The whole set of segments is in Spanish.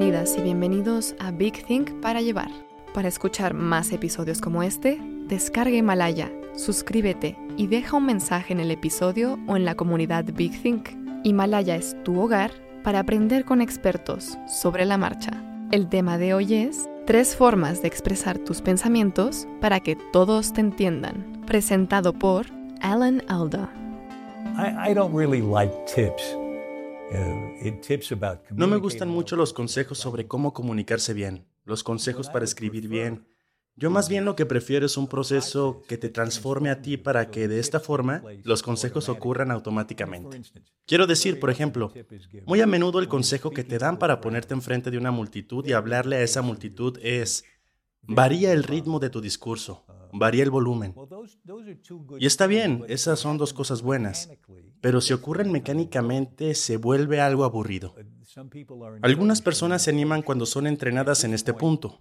Bienvenidas y bienvenidos a Big Think para llevar. Para escuchar más episodios como este, descarga Himalaya, suscríbete y deja un mensaje en el episodio o en la comunidad Big Think. Himalaya es tu hogar para aprender con expertos sobre la marcha. El tema de hoy es Tres formas de expresar tus pensamientos para que todos te entiendan. Presentado por Alan Alda. I, I don't tips. No me gustan mucho los consejos sobre cómo comunicarse bien, los consejos para escribir bien. Yo más bien lo que prefiero es un proceso que te transforme a ti para que de esta forma los consejos ocurran automáticamente. Quiero decir, por ejemplo, muy a menudo el consejo que te dan para ponerte enfrente de una multitud y hablarle a esa multitud es, varía el ritmo de tu discurso, varía el volumen. Y está bien, esas son dos cosas buenas, pero si ocurren mecánicamente se vuelve algo aburrido. Algunas personas se animan cuando son entrenadas en este punto.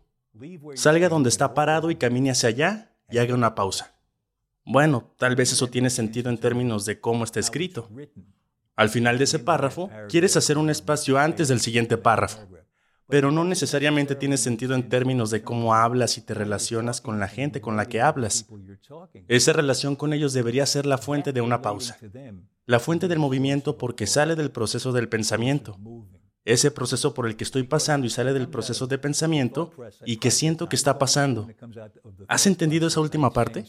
Salga donde está parado y camine hacia allá y haga una pausa. Bueno, tal vez eso tiene sentido en términos de cómo está escrito. Al final de ese párrafo, quieres hacer un espacio antes del siguiente párrafo pero no necesariamente tiene sentido en términos de cómo hablas y te relacionas con la gente con la que hablas. Esa relación con ellos debería ser la fuente de una pausa, la fuente del movimiento porque sale del proceso del pensamiento. Ese proceso por el que estoy pasando y sale del proceso de pensamiento y que siento que está pasando. ¿Has entendido esa última parte?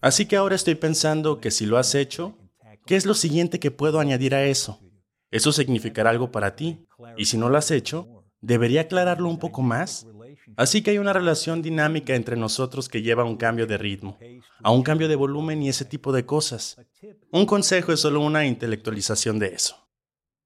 Así que ahora estoy pensando que si lo has hecho, ¿Qué es lo siguiente que puedo añadir a eso? Eso significará algo para ti. Y si no lo has hecho, ¿debería aclararlo un poco más? Así que hay una relación dinámica entre nosotros que lleva a un cambio de ritmo, a un cambio de volumen y ese tipo de cosas. Un consejo es solo una intelectualización de eso.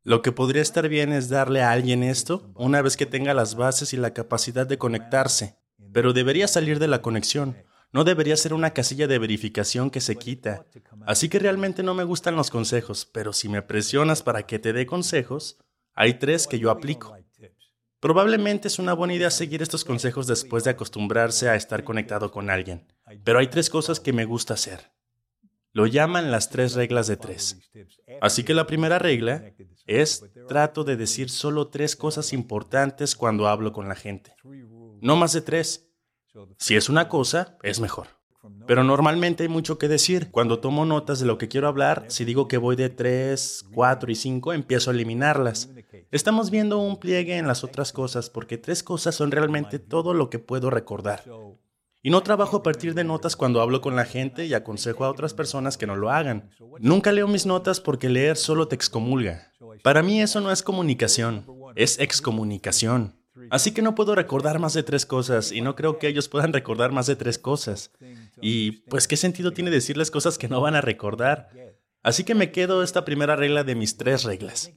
Lo que podría estar bien es darle a alguien esto una vez que tenga las bases y la capacidad de conectarse, pero debería salir de la conexión, no debería ser una casilla de verificación que se quita. Así que realmente no me gustan los consejos, pero si me presionas para que te dé consejos, hay tres que yo aplico. Probablemente es una buena idea seguir estos consejos después de acostumbrarse a estar conectado con alguien, pero hay tres cosas que me gusta hacer. Lo llaman las tres reglas de tres. Así que la primera regla es trato de decir solo tres cosas importantes cuando hablo con la gente. No más de tres. Si es una cosa, es mejor. Pero normalmente hay mucho que decir. Cuando tomo notas de lo que quiero hablar, si digo que voy de 3, 4 y 5, empiezo a eliminarlas. Estamos viendo un pliegue en las otras cosas porque tres cosas son realmente todo lo que puedo recordar. Y no trabajo a partir de notas cuando hablo con la gente y aconsejo a otras personas que no lo hagan. Nunca leo mis notas porque leer solo te excomulga. Para mí eso no es comunicación, es excomunicación. Así que no puedo recordar más de tres cosas y no creo que ellos puedan recordar más de tres cosas. Y pues qué sentido tiene decirles cosas que no van a recordar. Así que me quedo esta primera regla de mis tres reglas.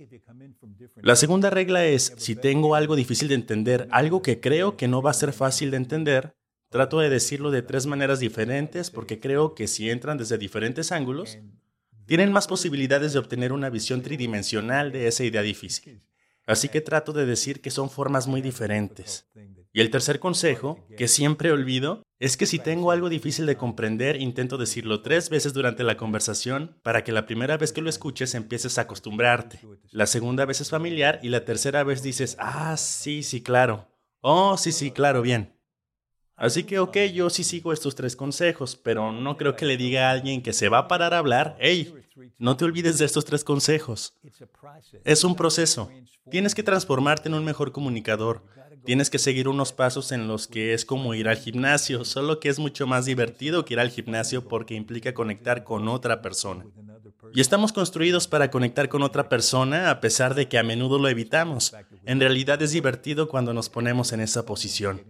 La segunda regla es, si tengo algo difícil de entender, algo que creo que no va a ser fácil de entender, trato de decirlo de tres maneras diferentes porque creo que si entran desde diferentes ángulos, tienen más posibilidades de obtener una visión tridimensional de esa idea difícil. Así que trato de decir que son formas muy diferentes. Y el tercer consejo, que siempre olvido, es que si tengo algo difícil de comprender, intento decirlo tres veces durante la conversación para que la primera vez que lo escuches empieces a acostumbrarte. La segunda vez es familiar y la tercera vez dices, ah, sí, sí, claro. Oh, sí, sí, claro, bien. Así que, ok, yo sí sigo estos tres consejos, pero no creo que le diga a alguien que se va a parar a hablar, hey, no te olvides de estos tres consejos. Es un proceso. Tienes que transformarte en un mejor comunicador. Tienes que seguir unos pasos en los que es como ir al gimnasio, solo que es mucho más divertido que ir al gimnasio porque implica conectar con otra persona. Y estamos construidos para conectar con otra persona a pesar de que a menudo lo evitamos. En realidad es divertido cuando nos ponemos en esa posición.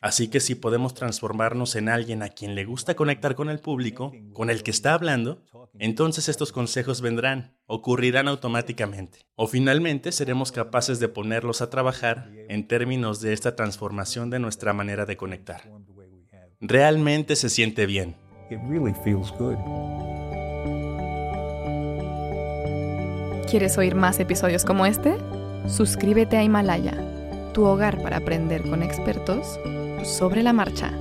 Así que si podemos transformarnos en alguien a quien le gusta conectar con el público, con el que está hablando, entonces estos consejos vendrán, ocurrirán automáticamente. O finalmente seremos capaces de ponerlos a trabajar en términos de esta transformación de nuestra manera de conectar. Realmente se siente bien. ¿Quieres oír más episodios como este? Suscríbete a Himalaya, tu hogar para aprender con expertos sobre la marcha.